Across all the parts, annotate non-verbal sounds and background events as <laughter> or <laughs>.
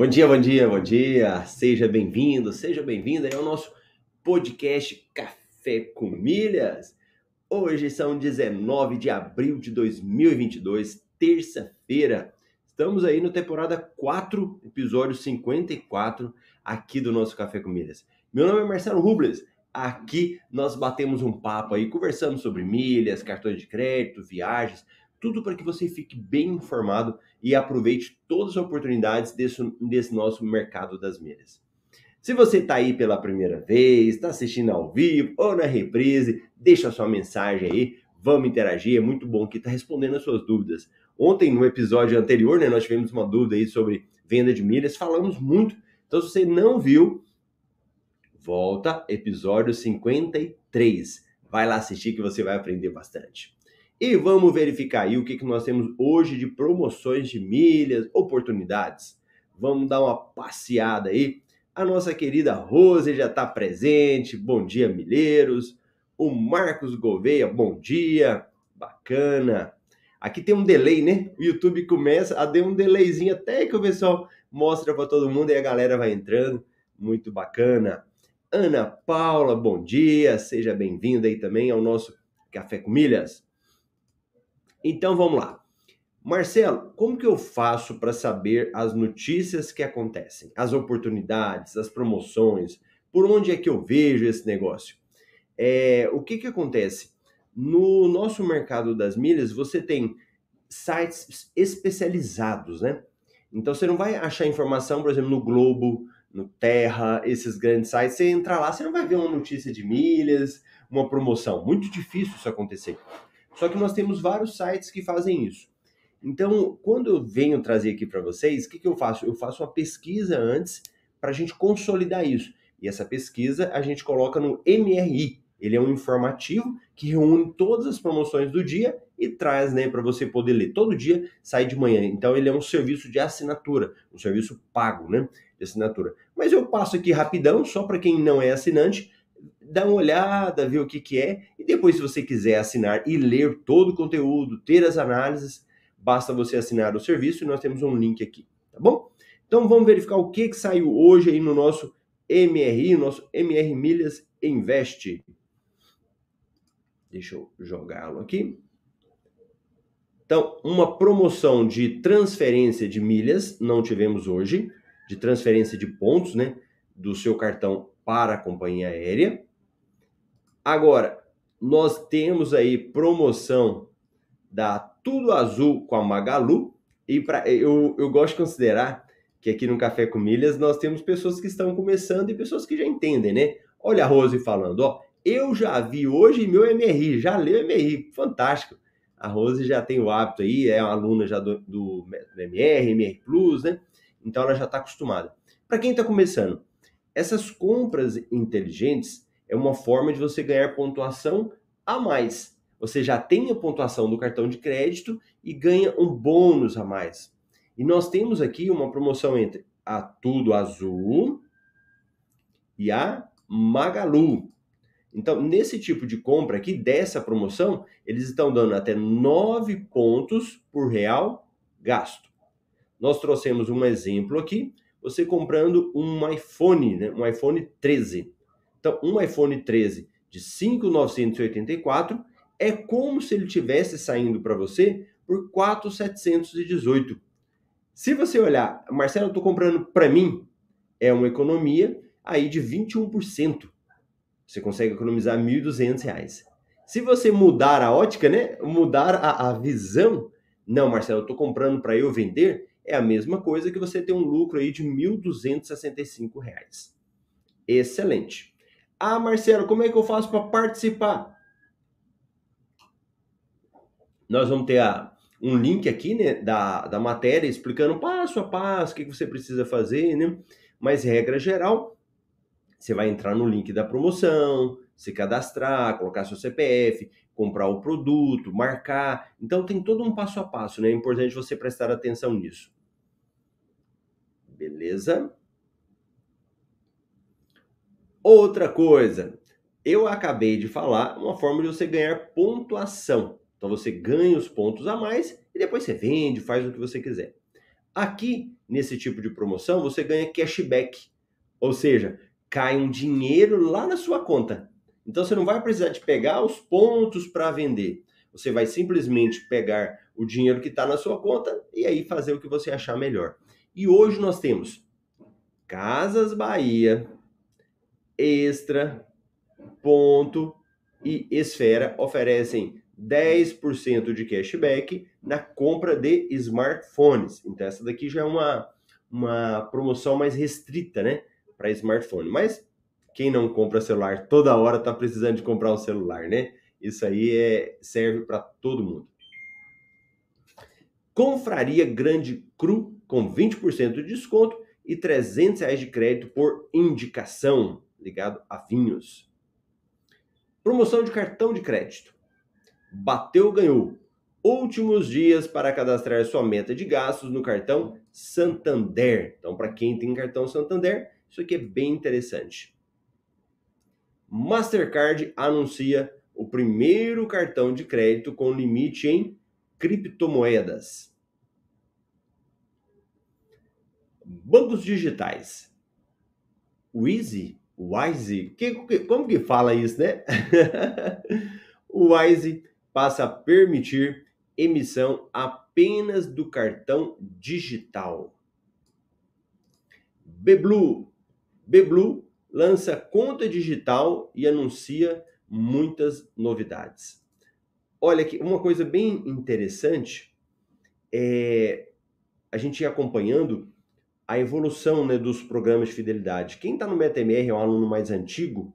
Bom dia, bom dia, bom dia. Seja bem-vindo, seja bem-vinda ao nosso podcast Café com Milhas. Hoje são 19 de abril de 2022, terça-feira. Estamos aí no temporada 4, episódio 54 aqui do nosso Café com Milhas. Meu nome é Marcelo Rubles. Aqui nós batemos um papo aí, conversamos sobre milhas, cartões de crédito, viagens, tudo para que você fique bem informado e aproveite todas as oportunidades desse, desse nosso mercado das milhas. Se você está aí pela primeira vez, está assistindo ao vivo ou na reprise, deixa a sua mensagem aí, vamos interagir, é muito bom que está respondendo as suas dúvidas. Ontem, no episódio anterior, né, nós tivemos uma dúvida aí sobre venda de milhas, falamos muito, então se você não viu, volta, episódio 53. Vai lá assistir que você vai aprender bastante. E vamos verificar aí o que, que nós temos hoje de promoções de milhas, oportunidades. Vamos dar uma passeada aí. A nossa querida Rose já está presente. Bom dia, milheiros. O Marcos Gouveia, bom dia. Bacana. Aqui tem um delay, né? O YouTube começa a dar um delayzinho até que o pessoal mostra para todo mundo e a galera vai entrando. Muito bacana. Ana Paula, bom dia. Seja bem-vinda aí também ao nosso Café com Milhas. Então vamos lá. Marcelo, como que eu faço para saber as notícias que acontecem, as oportunidades, as promoções? Por onde é que eu vejo esse negócio? É, o que que acontece? No nosso mercado das milhas, você tem sites especializados, né? Então você não vai achar informação, por exemplo, no Globo, no Terra, esses grandes sites. Você entrar lá, você não vai ver uma notícia de milhas, uma promoção. Muito difícil isso acontecer. Só que nós temos vários sites que fazem isso. Então, quando eu venho trazer aqui para vocês, o que, que eu faço? Eu faço uma pesquisa antes para a gente consolidar isso. E essa pesquisa a gente coloca no MRI. Ele é um informativo que reúne todas as promoções do dia e traz né, para você poder ler. Todo dia sai de manhã. Então, ele é um serviço de assinatura, um serviço pago né, de assinatura. Mas eu passo aqui rapidão, só para quem não é assinante, dar uma olhada, ver o que, que é, e depois, se você quiser assinar e ler todo o conteúdo, ter as análises, basta você assinar o serviço e nós temos um link aqui, tá bom? Então vamos verificar o que, que saiu hoje aí no nosso MRI, nosso MR Milhas Invest. Deixa eu jogá-lo aqui. Então, uma promoção de transferência de milhas não tivemos hoje, de transferência de pontos, né, do seu cartão para a companhia aérea. Agora, nós temos aí promoção da Tudo Azul com a Magalu. E pra, eu, eu gosto de considerar que aqui no Café com Milhas nós temos pessoas que estão começando e pessoas que já entendem, né? Olha a Rose falando, ó, eu já vi hoje meu MRI, já leu MRI, fantástico. A Rose já tem o hábito aí, é uma aluna já do, do, MR, MR Plus, né? Então ela já está acostumada. Para quem está começando, essas compras inteligentes, é uma forma de você ganhar pontuação a mais. Você já tem a pontuação do cartão de crédito e ganha um bônus a mais. E nós temos aqui uma promoção entre a Tudo Azul e a Magalu. Então, nesse tipo de compra aqui, dessa promoção, eles estão dando até 9 pontos por real gasto. Nós trouxemos um exemplo aqui, você comprando um iPhone, né, um iPhone 13. Então, um iPhone 13 de 5.984 é como se ele tivesse saindo para você por 4.718. Se você olhar, Marcelo, eu estou comprando para mim, é uma economia aí de 21%. Você consegue economizar R$ 1.200. Se você mudar a ótica, né? Mudar a, a visão, não, Marcelo, eu estou comprando para eu vender, é a mesma coisa que você ter um lucro aí de R$ 1.265. Excelente. Ah, Marcelo, como é que eu faço para participar? Nós vamos ter a, um link aqui né, da, da matéria explicando passo a passo o que, que você precisa fazer, né? Mas regra geral, você vai entrar no link da promoção, se cadastrar, colocar seu CPF, comprar o produto, marcar. Então tem todo um passo a passo, né? É importante você prestar atenção nisso. Beleza? Outra coisa, eu acabei de falar uma forma de você ganhar pontuação. Então você ganha os pontos a mais e depois você vende, faz o que você quiser. Aqui, nesse tipo de promoção, você ganha cashback. Ou seja, cai um dinheiro lá na sua conta. Então você não vai precisar de pegar os pontos para vender. Você vai simplesmente pegar o dinheiro que está na sua conta e aí fazer o que você achar melhor. E hoje nós temos Casas Bahia, Extra, Ponto e Esfera oferecem 10% de cashback na compra de smartphones. Então, essa daqui já é uma, uma promoção mais restrita, né? Para smartphone. Mas quem não compra celular toda hora está precisando de comprar um celular, né? Isso aí é, serve para todo mundo. Confraria Grande Cru com 20% de desconto e 300 reais de crédito por indicação, ligado a vinhos. Promoção de cartão de crédito. Bateu, ganhou. Últimos dias para cadastrar sua meta de gastos no cartão Santander. Então, para quem tem cartão Santander, isso aqui é bem interessante. Mastercard anuncia o primeiro cartão de crédito com limite em criptomoedas. Bancos digitais. Wise, Wise, que, como que fala isso, né? <laughs> o Wise passa a permitir emissão apenas do cartão digital. Beblu, Beblu lança conta digital e anuncia muitas novidades. Olha aqui, uma coisa bem interessante é a gente acompanhando a evolução né, dos programas de fidelidade. Quem está no MetaMR é um aluno mais antigo,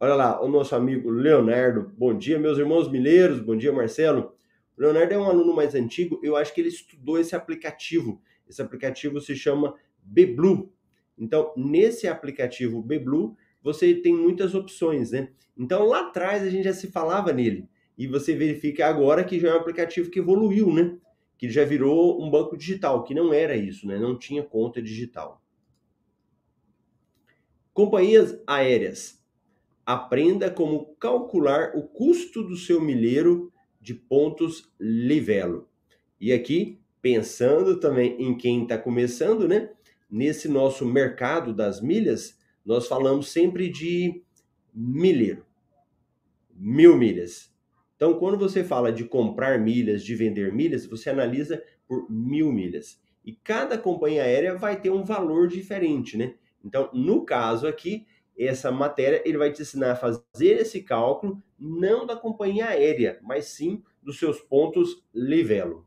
Olha lá, o nosso amigo Leonardo. Bom dia, meus irmãos mineiros. Bom dia, Marcelo. O Leonardo é um aluno mais antigo. Eu acho que ele estudou esse aplicativo. Esse aplicativo se chama Beblu. Então, nesse aplicativo Beblu, você tem muitas opções, né? Então, lá atrás a gente já se falava nele. E você verifica agora que já é um aplicativo que evoluiu, né? Que já virou um banco digital, que não era isso, né? Não tinha conta digital. Companhias aéreas aprenda como calcular o custo do seu milheiro de pontos Livelo. E aqui, pensando também em quem está começando, né? Nesse nosso mercado das milhas, nós falamos sempre de milheiro, mil milhas. Então, quando você fala de comprar milhas, de vender milhas, você analisa por mil milhas. E cada companhia aérea vai ter um valor diferente, né? Então, no caso aqui, essa matéria, ele vai te ensinar a fazer esse cálculo não da companhia aérea, mas sim dos seus pontos livelo.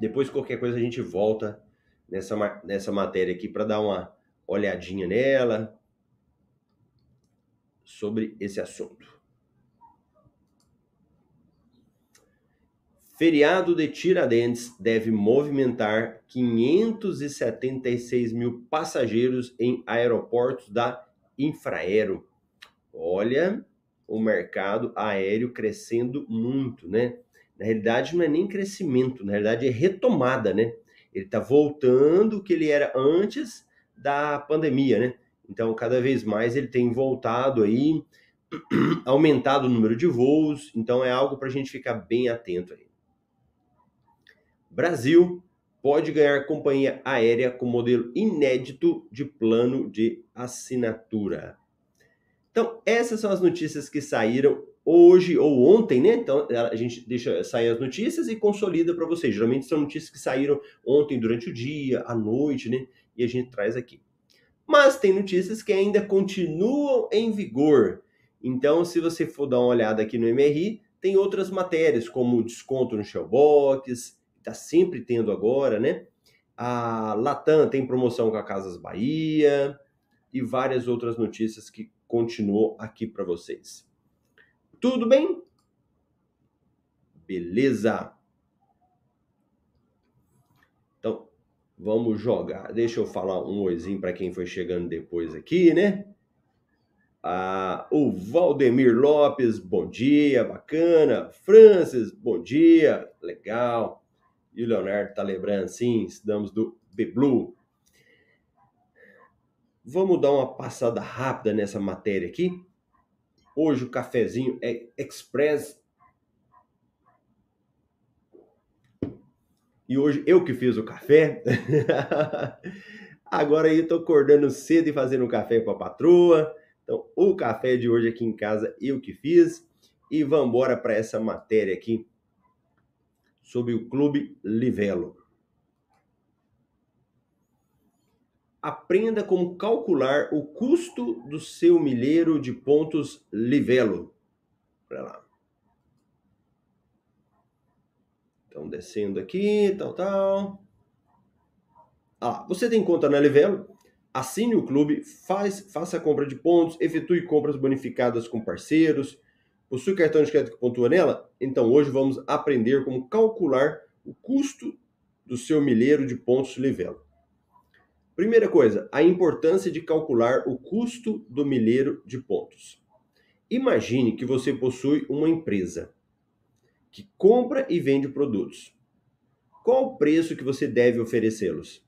Depois, qualquer coisa, a gente volta nessa, nessa matéria aqui para dar uma olhadinha nela sobre esse assunto. Feriado de Tiradentes deve movimentar 576 mil passageiros em aeroportos da Infraero. Olha, o mercado aéreo crescendo muito, né? Na realidade, não é nem crescimento, na realidade é retomada, né? Ele está voltando o que ele era antes da pandemia, né? Então, cada vez mais ele tem voltado aí, <clears throat> aumentado o número de voos, então é algo para a gente ficar bem atento aí. Brasil pode ganhar companhia aérea com modelo inédito de plano de assinatura. Então, essas são as notícias que saíram hoje ou ontem, né? Então a gente deixa sair as notícias e consolida para vocês. Geralmente são notícias que saíram ontem durante o dia, à noite, né? E a gente traz aqui. Mas tem notícias que ainda continuam em vigor. Então, se você for dar uma olhada aqui no MRI, tem outras matérias, como desconto no Shellbox, está sempre tendo agora, né? A Latam tem promoção com a Casas Bahia e várias outras notícias que continuam aqui para vocês. Tudo bem? Beleza. Então, vamos jogar. Deixa eu falar um oizinho para quem foi chegando depois aqui, né? Ah, o Valdemir Lopes, bom dia, bacana. Francis, bom dia, legal. E o Leonardo tá lembrando, sim, estudamos do B-Blue. Vamos dar uma passada rápida nessa matéria aqui. Hoje o cafezinho é express. E hoje eu que fiz o café. <laughs> Agora eu tô acordando cedo e fazendo um café para a patroa. Então, o café de hoje aqui em casa eu que fiz. E vamos embora para essa matéria aqui sobre o Clube Livelo. aprenda como calcular o custo do seu milheiro de pontos Livelo. Olha lá. Então, descendo aqui, tal, tal. Ah, você tem conta na Livelo? Assine o clube, faz, faça a compra de pontos, efetue compras bonificadas com parceiros. Possui cartão de crédito que pontua nela? Então, hoje vamos aprender como calcular o custo do seu milheiro de pontos Livelo. Primeira coisa, a importância de calcular o custo do milheiro de pontos. Imagine que você possui uma empresa que compra e vende produtos. Qual o preço que você deve oferecê-los?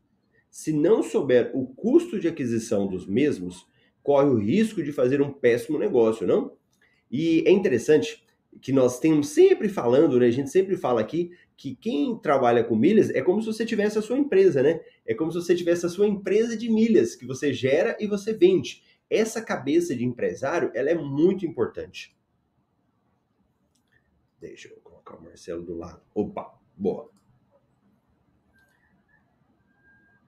Se não souber o custo de aquisição dos mesmos, corre o risco de fazer um péssimo negócio, não? E é interessante que nós temos sempre falando, né? A gente sempre fala aqui que quem trabalha com milhas é como se você tivesse a sua empresa, né? É como se você tivesse a sua empresa de milhas que você gera e você vende. Essa cabeça de empresário, ela é muito importante. Deixa eu colocar o Marcelo do lado. Opa, boa.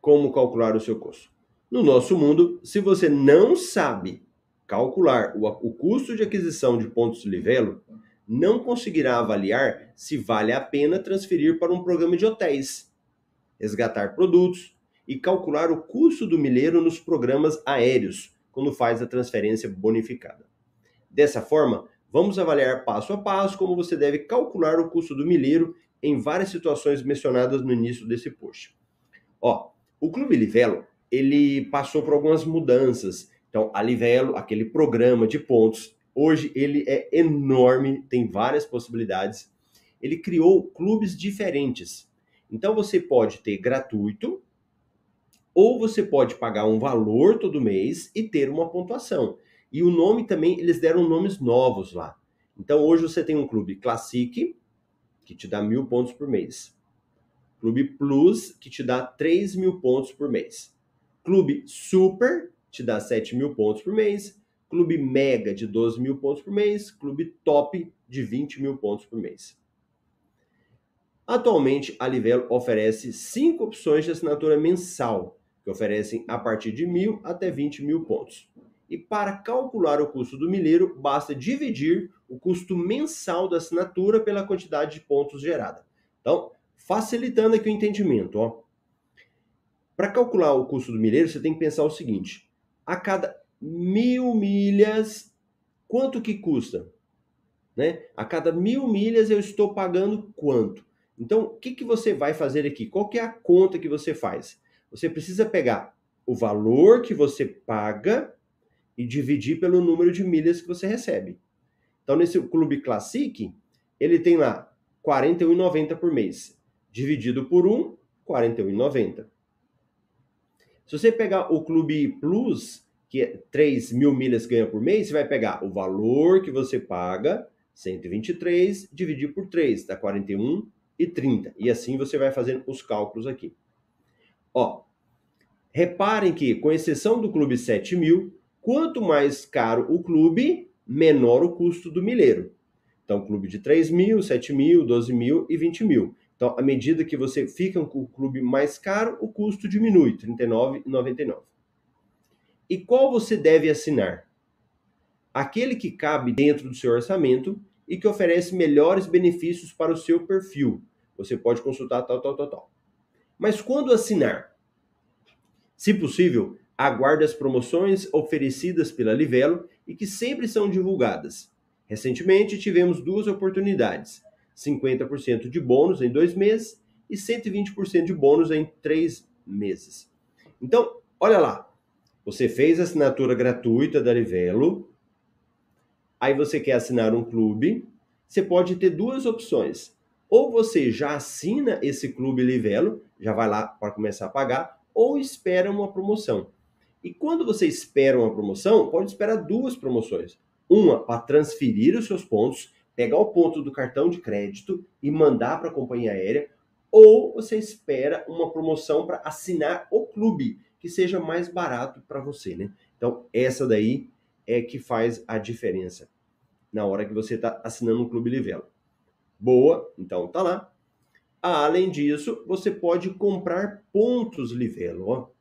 Como calcular o seu custo? No nosso mundo, se você não sabe calcular o, o custo de aquisição de pontos de livelo, não conseguirá avaliar se vale a pena transferir para um programa de hotéis, resgatar produtos e calcular o custo do milheiro nos programas aéreos, quando faz a transferência bonificada. Dessa forma, vamos avaliar passo a passo como você deve calcular o custo do milheiro em várias situações mencionadas no início desse post. Ó, o Clube Livelo, ele passou por algumas mudanças. Então, a Livelo, aquele programa de pontos, Hoje ele é enorme, tem várias possibilidades. Ele criou clubes diferentes. Então você pode ter gratuito, ou você pode pagar um valor todo mês e ter uma pontuação. E o nome também, eles deram nomes novos lá. Então hoje você tem um clube Classic, que te dá mil pontos por mês. Clube Plus, que te dá 3 mil pontos por mês. Clube Super, te dá 7 mil pontos por mês. Clube Mega de 12 mil pontos por mês, Clube Top de 20 mil pontos por mês. Atualmente, a Livelo oferece cinco opções de assinatura mensal, que oferecem a partir de mil até 20 mil pontos. E para calcular o custo do milheiro, basta dividir o custo mensal da assinatura pela quantidade de pontos gerada. Então, facilitando aqui o entendimento, ó. Para calcular o custo do milheiro, você tem que pensar o seguinte: a cada mil milhas, quanto que custa? Né? A cada mil milhas eu estou pagando quanto? Então, o que, que você vai fazer aqui? Qual que é a conta que você faz? Você precisa pegar o valor que você paga e dividir pelo número de milhas que você recebe. Então, nesse Clube Classic, ele tem lá R$ 41,90 por mês. Dividido por 1, R$ 41,90. Se você pegar o Clube Plus, que é 3 mil milhas ganha por mês, você vai pegar o valor que você paga, 123, dividir por 3, dá 41 e 30. E assim você vai fazendo os cálculos aqui. Ó, reparem que, com exceção do clube 7 mil, quanto mais caro o clube, menor o custo do milheiro. Então, clube de 3 mil, 7 mil, 12 mil e 20 mil. Então, à medida que você fica com o clube mais caro, o custo diminui, R$ 39,99. E qual você deve assinar? Aquele que cabe dentro do seu orçamento e que oferece melhores benefícios para o seu perfil. Você pode consultar tal, tal, tal, tal. Mas quando assinar? Se possível, aguarde as promoções oferecidas pela Livelo e que sempre são divulgadas. Recentemente tivemos duas oportunidades: 50% de bônus em dois meses e 120% de bônus em três meses. Então, olha lá. Você fez a assinatura gratuita da Livelo, aí você quer assinar um clube, você pode ter duas opções. Ou você já assina esse clube Livelo, já vai lá para começar a pagar, ou espera uma promoção. E quando você espera uma promoção, pode esperar duas promoções. Uma para transferir os seus pontos, pegar o ponto do cartão de crédito e mandar para a companhia aérea, ou você espera uma promoção para assinar o clube, que seja mais barato para você, né? Então, essa daí é que faz a diferença na hora que você está assinando um clube Livelo. Boa, então tá lá. Além disso, você pode comprar pontos Livelo. Ó.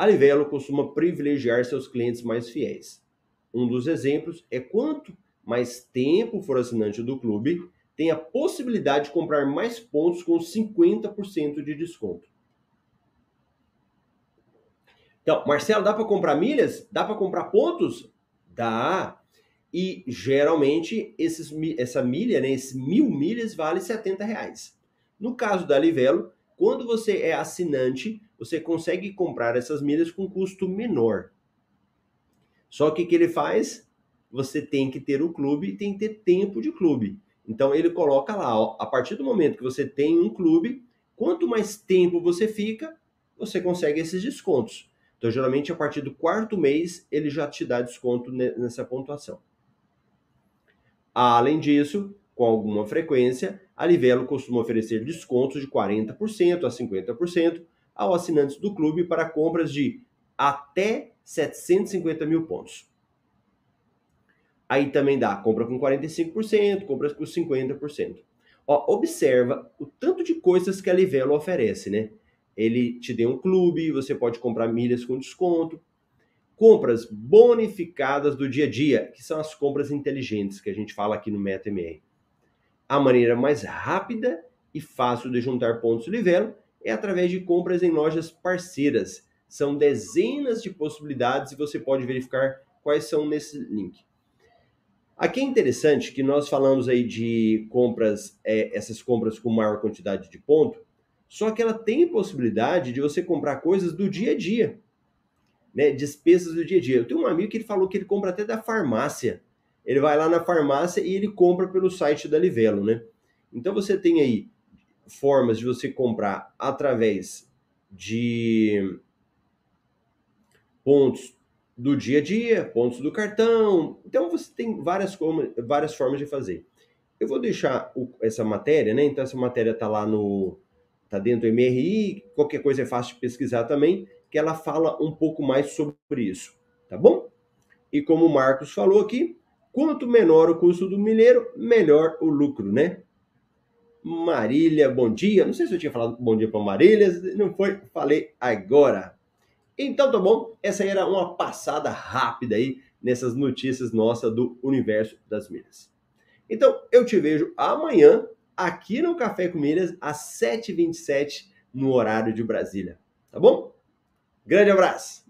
A Livelo costuma privilegiar seus clientes mais fiéis. Um dos exemplos é quanto mais tempo for assinante do clube, tem a possibilidade de comprar mais pontos com 50% de desconto. Então, Marcelo, dá para comprar milhas? Dá para comprar pontos? Dá. E geralmente esses, essa milha, né, esses mil milhas, vale 70 reais. No caso da Livelo, quando você é assinante, você consegue comprar essas milhas com custo menor. Só que o que ele faz? Você tem que ter o clube e tem que ter tempo de clube. Então ele coloca lá, ó, a partir do momento que você tem um clube, quanto mais tempo você fica, você consegue esses descontos. Então, geralmente, a partir do quarto mês, ele já te dá desconto nessa pontuação. Além disso, com alguma frequência, a Livelo costuma oferecer descontos de 40% a 50% aos assinantes do clube para compras de até 750 mil pontos. Aí também dá compra com 45%, compras com 50%. Ó, observa o tanto de coisas que a Livelo oferece, né? Ele te deu um clube, você pode comprar milhas com desconto, compras bonificadas do dia a dia, que são as compras inteligentes que a gente fala aqui no MetaMR. A maneira mais rápida e fácil de juntar pontos Livelo é através de compras em lojas parceiras. São dezenas de possibilidades e você pode verificar quais são nesse link. Aqui é interessante que nós falamos aí de compras, é, essas compras com maior quantidade de ponto, só que ela tem possibilidade de você comprar coisas do dia a dia, né? Despesas do dia a dia. Eu tenho um amigo que ele falou que ele compra até da farmácia. Ele vai lá na farmácia e ele compra pelo site da Livelo, né? Então você tem aí formas de você comprar através de pontos do dia a dia, pontos do cartão. Então você tem várias, várias formas de fazer. Eu vou deixar o, essa matéria, né? Então essa matéria tá lá no tá dentro do MRI, qualquer coisa é fácil de pesquisar também, que ela fala um pouco mais sobre isso, tá bom? E como o Marcos falou aqui, quanto menor o custo do milheiro, melhor o lucro, né? Marília, bom dia. Não sei se eu tinha falado bom dia para Marília, não foi? Falei agora. Então tá bom, essa era uma passada rápida aí nessas notícias nossas do universo das milhas. Então eu te vejo amanhã aqui no Café com Milhas às 7h27 no horário de Brasília. Tá bom? Grande abraço!